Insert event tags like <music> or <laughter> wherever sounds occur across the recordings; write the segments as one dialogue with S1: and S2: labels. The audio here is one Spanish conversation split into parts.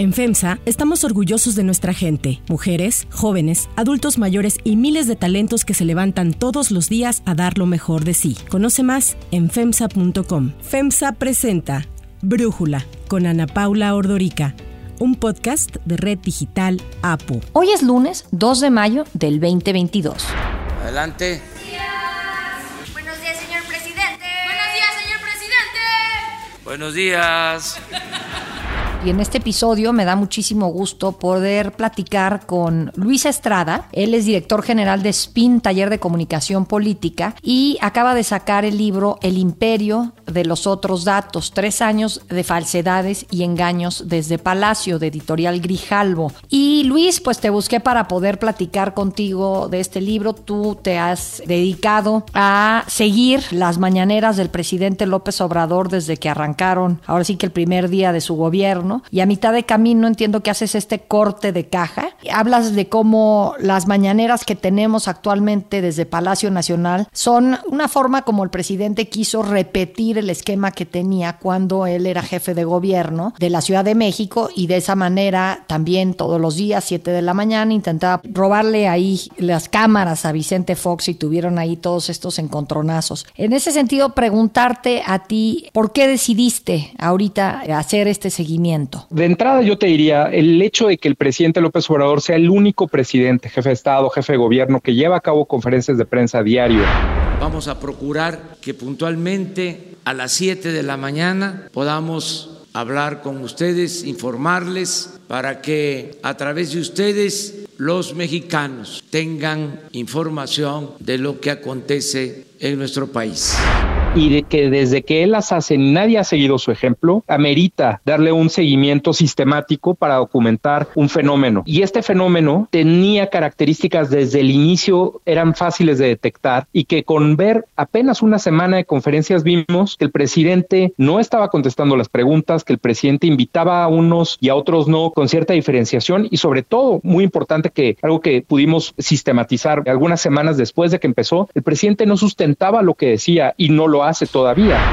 S1: En FEMSA estamos orgullosos de nuestra gente, mujeres, jóvenes, adultos mayores y miles de talentos que se levantan todos los días a dar lo mejor de sí. Conoce más en FEMSA.com. FEMSA presenta Brújula con Ana Paula Ordorica un podcast de Red Digital APU.
S2: Hoy es lunes 2 de mayo del 2022.
S3: Adelante.
S4: Buenos días, señor presidente. Buenos días, señor presidente.
S3: Buenos días.
S2: Y en este episodio me da muchísimo gusto poder platicar con Luis Estrada. Él es director general de SPIN, Taller de Comunicación Política, y acaba de sacar el libro El Imperio de los Otros Datos, tres años de falsedades y engaños desde Palacio, de editorial Grijalvo. Y Luis, pues te busqué para poder platicar contigo de este libro. Tú te has dedicado a seguir las mañaneras del presidente López Obrador desde que arrancaron, ahora sí que el primer día de su gobierno y a mitad de camino entiendo que haces este corte de caja. Hablas de cómo las mañaneras que tenemos actualmente desde Palacio Nacional son una forma como el presidente quiso repetir el esquema que tenía cuando él era jefe de gobierno de la Ciudad de México y de esa manera también todos los días, 7 de la mañana, intentaba robarle ahí las cámaras a Vicente Fox y tuvieron ahí todos estos encontronazos. En ese sentido, preguntarte a ti, ¿por qué decidiste ahorita hacer este seguimiento?
S5: De entrada yo te diría, el hecho de que el presidente López Obrador sea el único presidente, jefe de Estado, jefe de gobierno que lleva a cabo conferencias de prensa diario.
S3: Vamos a procurar que puntualmente a las 7 de la mañana podamos hablar con ustedes, informarles, para que a través de ustedes los mexicanos tengan información de lo que acontece en nuestro país
S5: y de que desde que él las hace nadie ha seguido su ejemplo, amerita darle un seguimiento sistemático para documentar un fenómeno. Y este fenómeno tenía características desde el inicio, eran fáciles de detectar y que con ver apenas una semana de conferencias vimos que el presidente no estaba contestando las preguntas, que el presidente invitaba a unos y a otros no con cierta diferenciación y sobre todo, muy importante que algo que pudimos sistematizar algunas semanas después de que empezó, el presidente no sustentaba lo que decía y no lo hace todavía.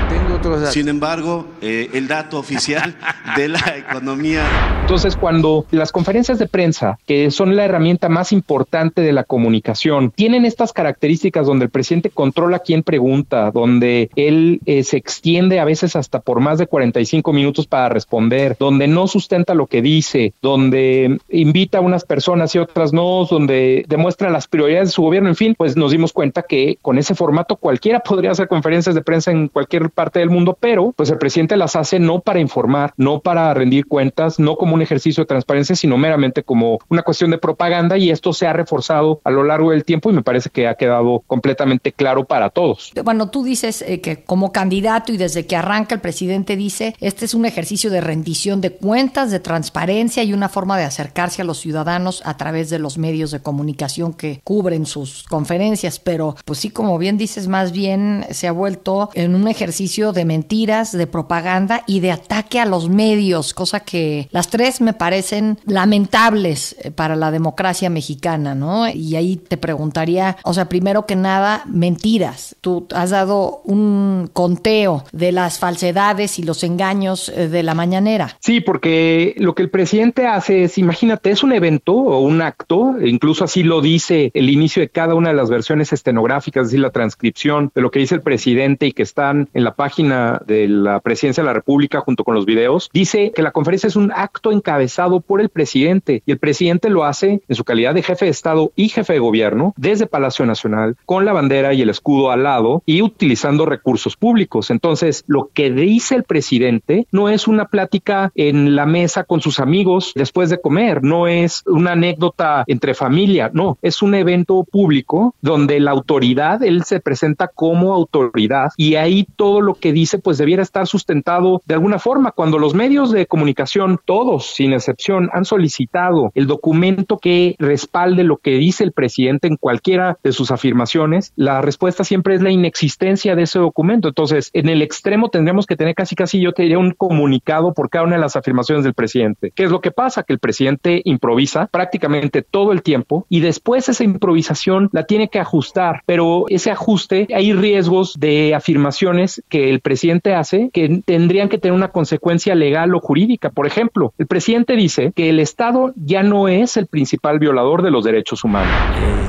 S6: Sin embargo, eh, el dato oficial <laughs> de la economía.
S5: Entonces, cuando las conferencias de prensa, que son la herramienta más importante de la comunicación, tienen estas características donde el presidente controla quién pregunta, donde él eh, se extiende a veces hasta por más de 45 minutos para responder, donde no sustenta lo que dice, donde invita a unas personas y otras no, donde demuestra las prioridades de su gobierno, en fin, pues nos dimos cuenta que con ese formato cualquiera <laughs> podría hacer conferencias de prensa en cualquier parte del mundo, pero pues el presidente las hace no para informar, no para rendir cuentas, no como un ejercicio de transparencia, sino meramente como una cuestión de propaganda y esto se ha reforzado a lo largo del tiempo y me parece que ha quedado completamente claro para todos.
S2: Bueno, tú dices eh, que como candidato y desde que arranca el presidente dice, este es un ejercicio de rendición de cuentas, de transparencia y una forma de acercarse a los ciudadanos a través de los medios de comunicación que cubren sus conferencias, pero pues sí, como bien dices, más bien se ha vuelto en un ejercicio de mentiras, de propaganda y de ataque a los medios, cosa que las tres me parecen lamentables eh, para la democracia mexicana, ¿no? Y ahí te preguntaría, o sea, primero que nada, mentiras. Tú has dado un conteo de las falsedades y los engaños eh, de la mañanera.
S5: Sí, porque lo que el presidente hace es, imagínate, es un evento o un acto, incluso así lo dice el inicio de cada una de las versiones estenográficas, es decir, la transcripción de lo que dice el presidente y que están en la página de la Presidencia de la República junto con los videos, dice que la conferencia es un acto encabezado por el presidente y el presidente lo hace en su calidad de jefe de Estado y jefe de gobierno desde Palacio Nacional con la bandera y el escudo al lado y utilizando recursos públicos. Entonces, lo que dice el presidente no es una plática en la mesa con sus amigos después de comer, no es una anécdota entre familia, no, es un evento público donde la autoridad, él se presenta como autoridad y ahí todo lo que dice pues debiera estar sustentado de alguna forma. Cuando los medios de comunicación, todos sin excepción, han solicitado el documento que respalde lo que dice el presidente en cualquiera de sus afirmaciones, la respuesta siempre es la inexistencia de ese documento. Entonces, en el extremo tendríamos que tener casi casi yo te diría un comunicado por cada una de las afirmaciones del presidente. ¿Qué es lo que pasa? Que el presidente improvisa prácticamente todo el tiempo y después esa improvisación la tiene que ajustar, pero ese ajuste hay riesgos de afirmaciones que el presidente hace que tendrían que tener una consecuencia legal o jurídica. Por ejemplo, el presidente dice que el Estado ya no es el principal violador de los derechos humanos.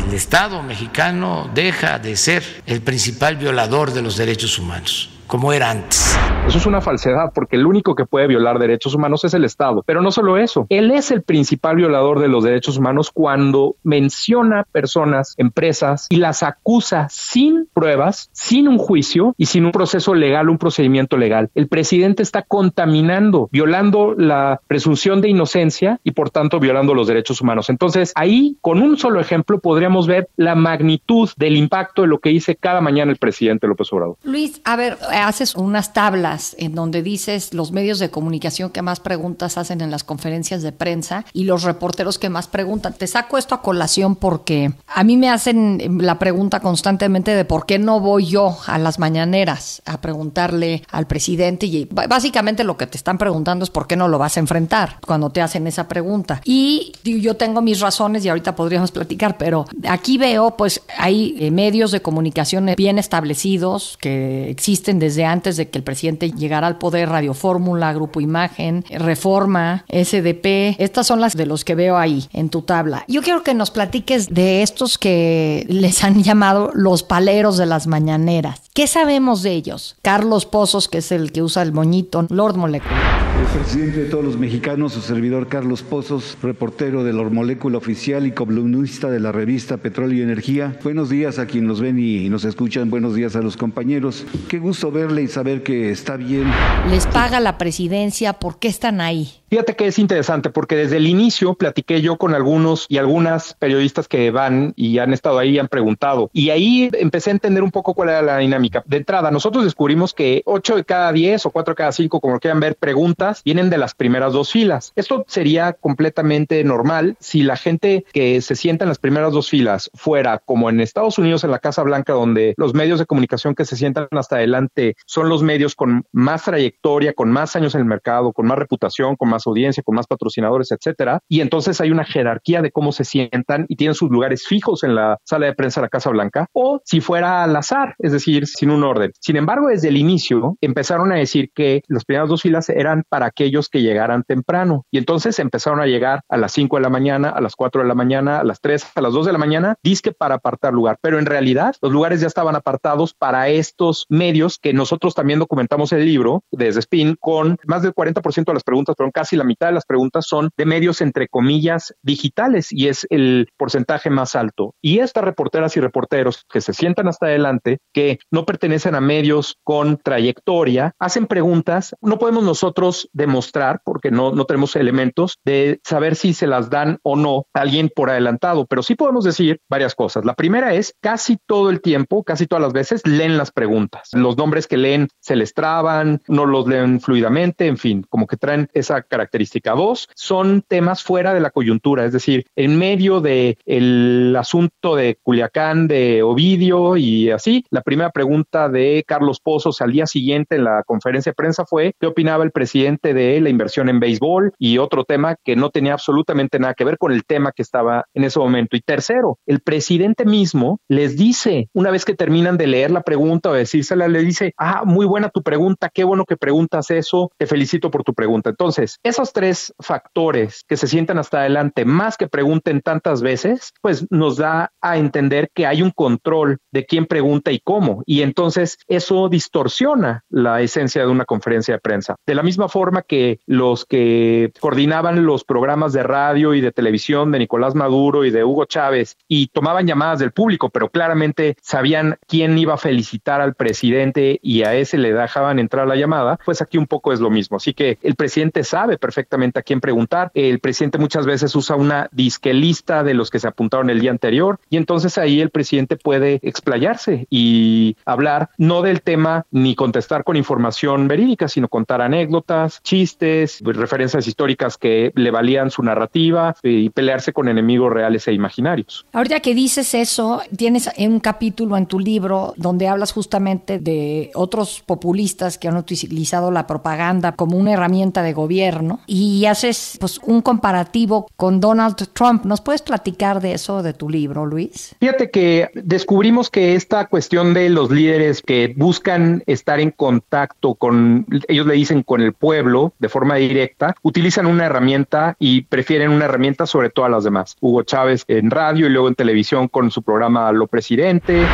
S3: El Estado mexicano deja de ser el principal violador de los derechos humanos como era antes.
S5: Eso es una falsedad porque el único que puede violar derechos humanos es el Estado. Pero no solo eso, él es el principal violador de los derechos humanos cuando menciona personas, empresas y las acusa sin pruebas, sin un juicio y sin un proceso legal, un procedimiento legal. El presidente está contaminando, violando la presunción de inocencia y por tanto violando los derechos humanos. Entonces ahí, con un solo ejemplo, podríamos ver la magnitud del impacto de lo que dice cada mañana el presidente López Obrador.
S2: Luis, a ver, haces unas tablas en donde dices los medios de comunicación que más preguntas hacen en las conferencias de prensa y los reporteros que más preguntan. Te saco esto a colación porque a mí me hacen la pregunta constantemente de por qué no voy yo a las mañaneras a preguntarle al presidente y básicamente lo que te están preguntando es por qué no lo vas a enfrentar cuando te hacen esa pregunta. Y yo tengo mis razones y ahorita podríamos platicar, pero aquí veo pues hay eh, medios de comunicación bien establecidos que existen desde antes de que el presidente llegara al poder, Radio Fórmula, Grupo Imagen, Reforma, SDP. Estas son las de los que veo ahí en tu tabla. Yo quiero que nos platiques de estos que les han llamado los paleros de las mañaneras. ¿Qué sabemos de ellos? Carlos Pozos, que es el que usa el moñito, Lord Molecular.
S7: El presidente de todos los mexicanos, su servidor Carlos Pozos, reportero de la Molécula Oficial y columnista de la revista Petróleo y Energía. Buenos días a quien nos ven y nos escuchan, buenos días a los compañeros. Qué gusto verle y saber que está bien.
S2: Les paga la presidencia, ¿por qué están ahí?
S5: Fíjate que es interesante porque desde el inicio platiqué yo con algunos y algunas periodistas que van y han estado ahí y han preguntado. Y ahí empecé a entender un poco cuál era la dinámica. De entrada, nosotros descubrimos que 8 de cada 10 o 4 de cada 5, como quieran ver, vienen de las primeras dos filas. Esto sería completamente normal si la gente que se sienta en las primeras dos filas fuera como en Estados Unidos en la Casa Blanca, donde los medios de comunicación que se sientan hasta adelante son los medios con más trayectoria, con más años en el mercado, con más reputación, con más audiencia, con más patrocinadores, etcétera. Y entonces hay una jerarquía de cómo se sientan y tienen sus lugares fijos en la sala de prensa de la Casa Blanca, o si fuera al azar, es decir, sin un orden. Sin embargo, desde el inicio empezaron a decir que las primeras dos filas eran para aquellos que llegaran temprano. Y entonces empezaron a llegar a las 5 de la mañana, a las 4 de la mañana, a las 3, a las 2 de la mañana, disque para apartar lugar. Pero en realidad los lugares ya estaban apartados para estos medios que nosotros también documentamos el libro desde Spin con más del 40% de las preguntas, pero casi la mitad de las preguntas son de medios entre comillas digitales y es el porcentaje más alto. Y estas reporteras y reporteros que se sientan hasta adelante, que no pertenecen a medios con trayectoria, hacen preguntas. No podemos nosotros demostrar, porque no, no tenemos elementos, de saber si se las dan o no a alguien por adelantado, pero sí podemos decir varias cosas. La primera es casi todo el tiempo, casi todas las veces, leen las preguntas. Los nombres que leen se les traban, no los leen fluidamente, en fin, como que traen esa característica. Dos, son temas fuera de la coyuntura, es decir, en medio de asunto de Culiacán, de Ovidio y así, la primera pregunta de Carlos Pozos al día siguiente en la conferencia de prensa fue qué opinaba el presidente de la inversión en béisbol y otro tema que no tenía absolutamente nada que ver con el tema que estaba en ese momento. Y tercero, el presidente mismo les dice, una vez que terminan de leer la pregunta o decírsela, le dice, ah, muy buena tu pregunta, qué bueno que preguntas eso, te felicito por tu pregunta. Entonces, esos tres factores que se sientan hasta adelante, más que pregunten tantas veces, pues nos da a entender que hay un control de quién pregunta y cómo. Y entonces eso distorsiona la esencia de una conferencia de prensa. De la misma forma que los que coordinaban los programas de radio y de televisión de Nicolás Maduro y de Hugo Chávez y tomaban llamadas del público, pero claramente sabían quién iba a felicitar al presidente y a ese le dejaban entrar la llamada, pues aquí un poco es lo mismo. Así que el presidente sabe perfectamente a quién preguntar. El presidente muchas veces usa una disque lista de los que se apuntaron el día anterior y entonces ahí el presidente puede explayarse y hablar no del tema ni contestar con información verídica, sino contar anécdotas, chistes, pues, referencias históricas que le valían su narrativa y pelearse con enemigos reales e imaginarios.
S2: Ahorita que dices eso, tienes un capítulo en tu libro donde hablas justamente de otros populistas que han utilizado la propaganda como una herramienta de gobierno y haces pues un comparativo con Donald Trump. ¿Nos puedes platicar de eso de tu libro, Luis?
S5: Fíjate que descubrimos que esta cuestión de los líderes que buscan estar en contacto con, ellos le dicen con el pueblo de forma directa, utilizan una herramienta y prefieren una herramienta sobre todas las demás. Hugo Chávez en radio y luego en televisión con su programa Lo Presidente.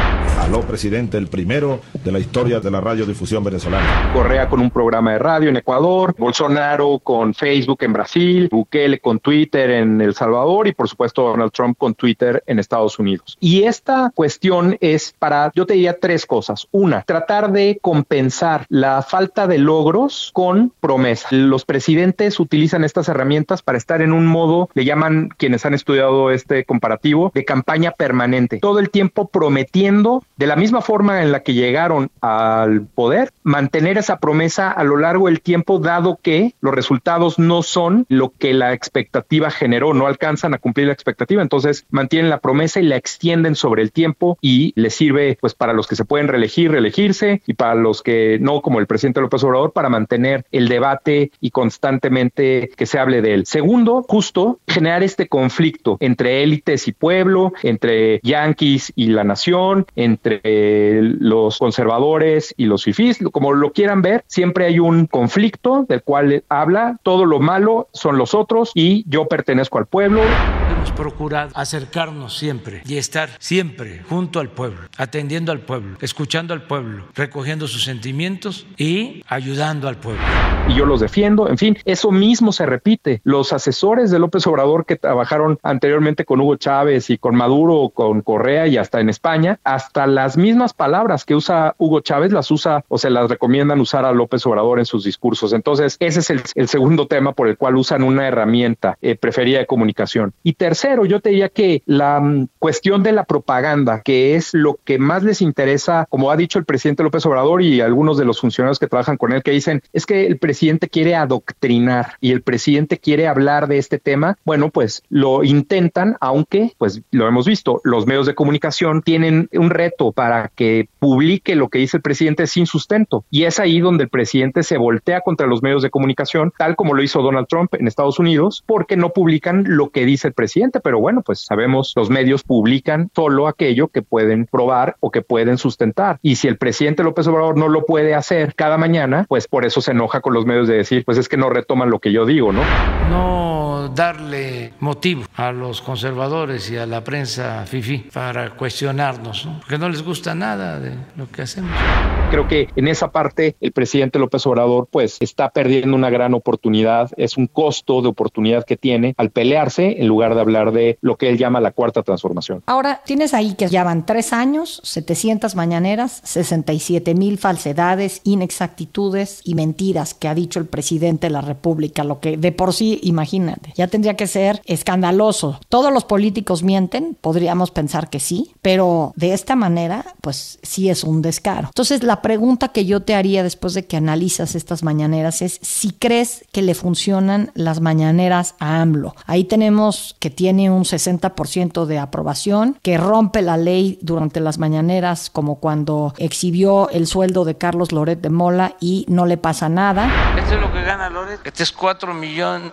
S8: Aló Presidente, el primero de la historia de la radiodifusión venezolana.
S5: Correa con un programa de radio en Ecuador, Bolsonaro con Facebook en Brasil, Bukele con Twitter en El Salvador y por supuesto Donald Trump con Twitter en Estados Unidos. Y esta cuestión es para, yo te diría tres cosas. Una, tratar de compensar la falta de logros con promesa. Los presidentes utilizan estas herramientas para estar en un modo, le llaman quienes han estudiado este comparativo, de campaña permanente. Todo el tiempo prometiendo de la misma forma en la que llegaron al poder, mantener esa promesa a lo largo del tiempo, dado que los resultados no son lo que la expectativa generó, no alcanzan a cumplir la expectativa, entonces mantienen la promesa y la extienden sobre el tiempo y les sirve pues para los que se pueden reelegir, reelegirse y para los que no, como el presidente López Obrador, para mantener el debate y constantemente que se hable de él. Segundo, justo generar este conflicto entre élites y pueblo, entre yanquis y la nación, entre los conservadores y los fifís, como lo quieran ver, siempre hay un conflicto del cual habla, todo lo malo son los otros y yo pertenezco al pueblo.
S3: Hemos procurado acercarnos siempre y estar siempre junto al pueblo, atendiendo al pueblo, escuchando al pueblo, recogiendo sus sentimientos y ayudando al pueblo.
S5: Y yo los defiendo, en fin, eso mismo se repite. Los asesores de López Obrador que trabajaron anteriormente con Hugo Chávez y con Maduro, con Correa y hasta en España, hasta las mismas palabras que usa Hugo Chávez las usa o se las recomiendan usar a López Obrador en sus discursos. Entonces, ese es el, segundo tema por el cual usan una herramienta eh, preferida de comunicación. Y tercero, yo te diría que la mm, cuestión de la propaganda, que es lo que más les interesa, como ha dicho el presidente López Obrador y algunos de los funcionarios que trabajan con él, que dicen, es que el presidente quiere adoctrinar y el presidente quiere hablar de este tema. Bueno, pues lo intentan, aunque, pues lo hemos visto, los medios de comunicación tienen un reto para que publique lo que dice el presidente sin sustento. Y es ahí donde el presidente se voltea contra los medios de comunicación, tal como lo hizo Donald Trump en Estados Unidos, porque no publican lo que dice el presidente. Pero bueno, pues sabemos, los medios publican solo aquello que pueden probar o que pueden sustentar. Y si el presidente López Obrador no lo puede hacer cada mañana, pues por eso se enoja con los medios de decir, pues es que no retoman lo que yo digo, ¿no?
S3: No darle motivo a los conservadores y a la prensa FIFI para cuestionarnos, ¿no? porque no les gusta nada de lo que hacemos.
S5: Creo que en esa parte el presidente López Obrador pues está perdiendo una gran oportunidad, es un costo de oportunidad que tiene al pelearse en lugar de hablar de lo que él llama la cuarta transformación.
S2: Ahora, tienes ahí que ya van tres años, 700 mañaneras, 67 mil falsedades, inexactitudes y mentiras que ha dicho el presidente de la República, lo que de por sí, imagínate, ya tendría que ser escandaloso. Todos los políticos mienten, podríamos pensar que sí, pero de esta manera, pues sí es un descaro. Entonces, la pregunta que yo te haría después de que analizas estas mañaneras es si crees que le funcionan las mañaneras a AMLO. Ahí tenemos que tiene un 60% de aprobación, que rompe la ley durante las mañaneras, como cuando exhibió el sueldo de Carlos Loret de Mola y no le pasa nada.
S3: Esto es lo que gana Loret. Este es 4 millones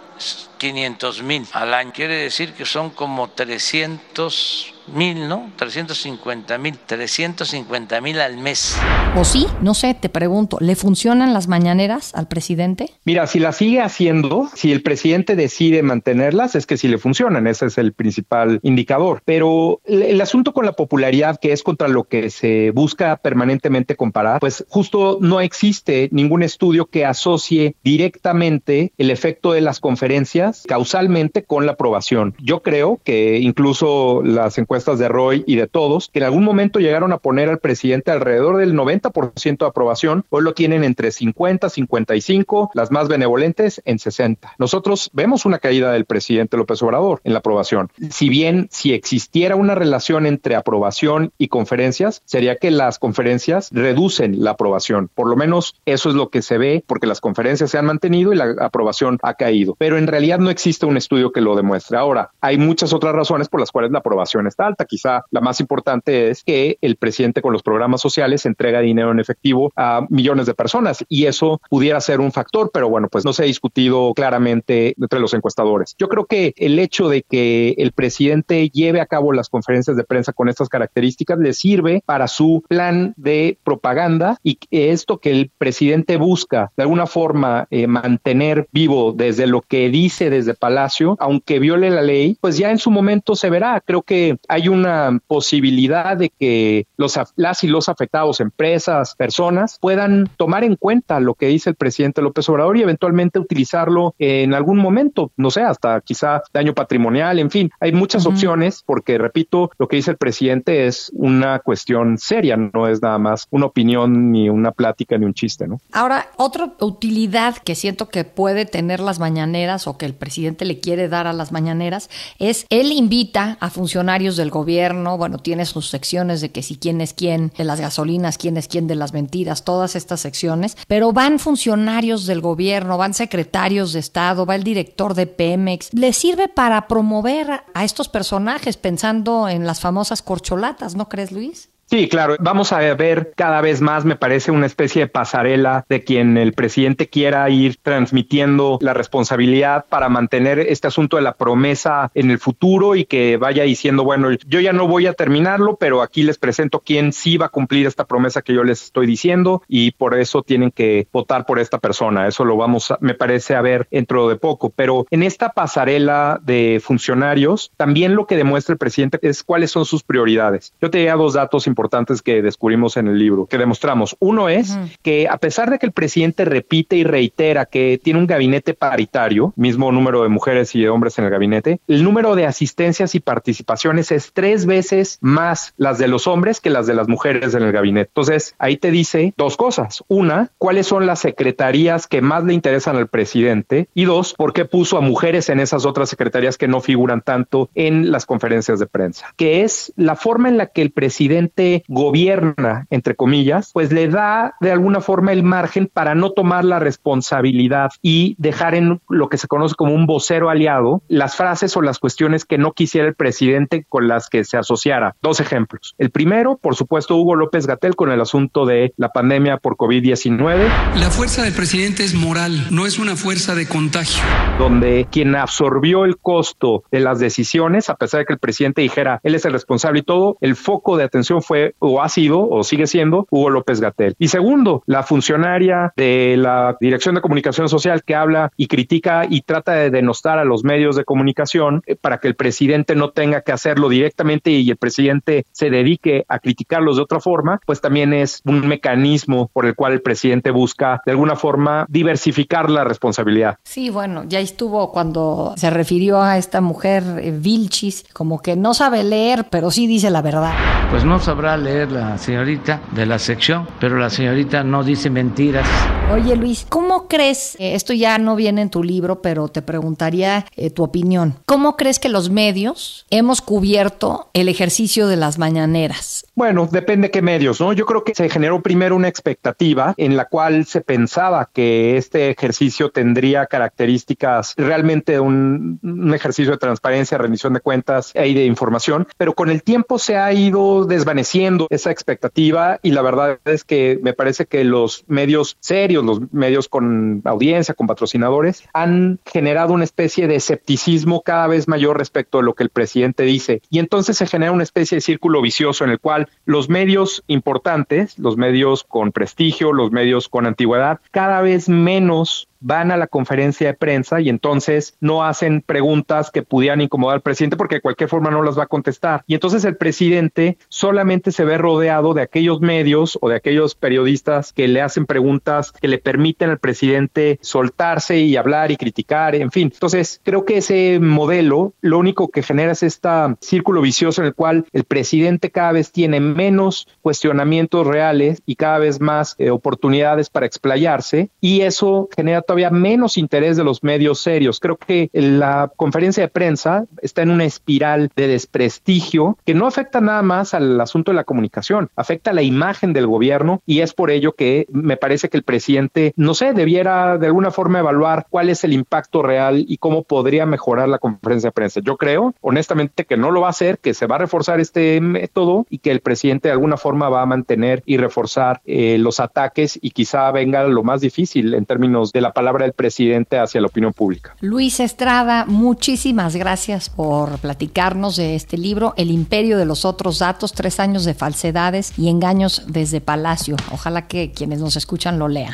S3: 500 mil al. Quiere decir que son como 300 mil, ¿no? 350 mil, 350 mil al mes.
S2: ¿O sí? No sé, te pregunto, ¿le funcionan las mañaneras al presidente?
S5: Mira, si las sigue haciendo, si el presidente decide mantenerlas, es que sí le funcionan, ese es el principal indicador. Pero el asunto con la popularidad, que es contra lo que se busca permanentemente comparar, pues justo no existe ningún estudio que asocie directamente el efecto de las conferencias causalmente con la aprobación. Yo creo que incluso las encuestas de Roy y de todos, que en algún momento llegaron a poner al presidente alrededor del 90% de aprobación, hoy lo tienen entre 50, 55, las más benevolentes en 60. Nosotros vemos una caída del presidente López Obrador en la aprobación. Si bien si existiera una relación entre aprobación y conferencias, sería que las conferencias reducen la aprobación. Por lo menos eso es lo que se ve porque las conferencias se han mantenido y la aprobación ha caído. Pero en realidad no existe un estudio que lo demuestre. Ahora, hay muchas otras razones por las cuales la aprobación está alta. Quizá la más importante es que el presidente con los programas sociales entrega dinero en efectivo a millones de personas y eso pudiera ser un factor, pero bueno, pues no se ha discutido claramente entre los encuestadores. Yo creo que el hecho de que el presidente lleve a cabo las conferencias de prensa con estas características le sirve para su plan de propaganda y esto que el presidente busca de alguna forma eh, mantener vivo desde lo que dice desde Palacio, aunque viole la ley, pues ya en su momento se verá. Creo que hay una posibilidad de que los, las y los afectados, empresas, personas, puedan tomar en cuenta lo que dice el presidente López Obrador y eventualmente utilizarlo en algún momento, no sé, hasta quizá daño patrimonial, en fin, hay muchas opciones porque, repito, lo que dice el presidente es una cuestión seria, no es nada más una opinión ni una plática ni un chiste, ¿no?
S2: Ahora, otra utilidad que siento que puede tener las mañaneras o que el presidente le quiere dar a las mañaneras es él invita a funcionarios del gobierno, bueno, tiene sus secciones de que si quién es quién, de las gasolinas, quién es quién de las mentiras, todas estas secciones, pero van funcionarios del gobierno, van secretarios de Estado, va el director de Pemex. Le sirve para promover a estos personajes pensando en las famosas corcholatas, ¿no crees, Luis?
S5: Sí, claro. Vamos a ver cada vez más, me parece, una especie de pasarela de quien el presidente quiera ir transmitiendo la responsabilidad para mantener este asunto de la promesa en el futuro y que vaya diciendo, bueno, yo ya no voy a terminarlo, pero aquí les presento quién sí va a cumplir esta promesa que yo les estoy diciendo y por eso tienen que votar por esta persona. Eso lo vamos, a, me parece, a ver dentro de poco. Pero en esta pasarela de funcionarios, también lo que demuestra el presidente es cuáles son sus prioridades. Yo te diría dos datos importantes importantes que descubrimos en el libro, que demostramos. Uno es que a pesar de que el presidente repite y reitera que tiene un gabinete paritario, mismo número de mujeres y de hombres en el gabinete, el número de asistencias y participaciones es tres veces más las de los hombres que las de las mujeres en el gabinete. Entonces, ahí te dice dos cosas. Una, cuáles son las secretarías que más le interesan al presidente y dos, por qué puso a mujeres en esas otras secretarías que no figuran tanto en las conferencias de prensa, que es la forma en la que el presidente gobierna, entre comillas, pues le da de alguna forma el margen para no tomar la responsabilidad y dejar en lo que se conoce como un vocero aliado las frases o las cuestiones que no quisiera el presidente con las que se asociara. Dos ejemplos. El primero, por supuesto, Hugo López Gatel con el asunto de la pandemia por COVID-19.
S9: La fuerza del presidente es moral, no es una fuerza de contagio.
S5: Donde quien absorbió el costo de las decisiones, a pesar de que el presidente dijera él es el responsable y todo, el foco de atención fue o ha sido o sigue siendo Hugo López Gatel. Y segundo, la funcionaria de la Dirección de Comunicación Social que habla y critica y trata de denostar a los medios de comunicación eh, para que el presidente no tenga que hacerlo directamente y el presidente se dedique a criticarlos de otra forma, pues también es un mecanismo por el cual el presidente busca de alguna forma diversificar la responsabilidad.
S2: Sí, bueno, ya estuvo cuando se refirió a esta mujer eh, Vilchis, como que no sabe leer, pero sí dice la verdad.
S3: Pues no sabrá leer la señorita de la sección, pero la señorita no dice mentiras.
S2: Oye Luis, ¿cómo crees, eh, esto ya no viene en tu libro, pero te preguntaría eh, tu opinión, ¿cómo crees que los medios hemos cubierto el ejercicio de las mañaneras?
S5: Bueno, depende qué medios, ¿no? Yo creo que se generó primero una expectativa en la cual se pensaba que este ejercicio tendría características realmente de un, un ejercicio de transparencia, rendición de cuentas y de información, pero con el tiempo se ha ido desvaneciendo esa expectativa y la verdad es que me parece que los medios serios, los medios con audiencia, con patrocinadores, han generado una especie de escepticismo cada vez mayor respecto a lo que el presidente dice. Y entonces se genera una especie de círculo vicioso en el cual los medios importantes, los medios con prestigio, los medios con antigüedad, cada vez menos van a la conferencia de prensa y entonces no hacen preguntas que pudieran incomodar al presidente porque de cualquier forma no las va a contestar. Y entonces el presidente solamente se ve rodeado de aquellos medios o de aquellos periodistas que le hacen preguntas que le permiten al presidente soltarse y hablar y criticar, en fin. Entonces creo que ese modelo lo único que genera es este círculo vicioso en el cual el presidente cada vez tiene menos cuestionamientos reales y cada vez más eh, oportunidades para explayarse y eso genera todavía menos interés de los medios serios. Creo que la conferencia de prensa está en una espiral de desprestigio que no afecta nada más al asunto de la comunicación, afecta la imagen del gobierno y es por ello que me parece que el presidente, no sé, debiera de alguna forma evaluar cuál es el impacto real y cómo podría mejorar la conferencia de prensa. Yo creo, honestamente, que no lo va a hacer, que se va a reforzar este método y que el presidente de alguna forma va a mantener y reforzar eh, los ataques y quizá venga lo más difícil en términos de la palabra del presidente hacia la opinión pública.
S2: Luis Estrada, muchísimas gracias por platicarnos de este libro, El imperio de los otros datos, tres años de falsedades y engaños desde Palacio. Ojalá que quienes nos escuchan lo lean.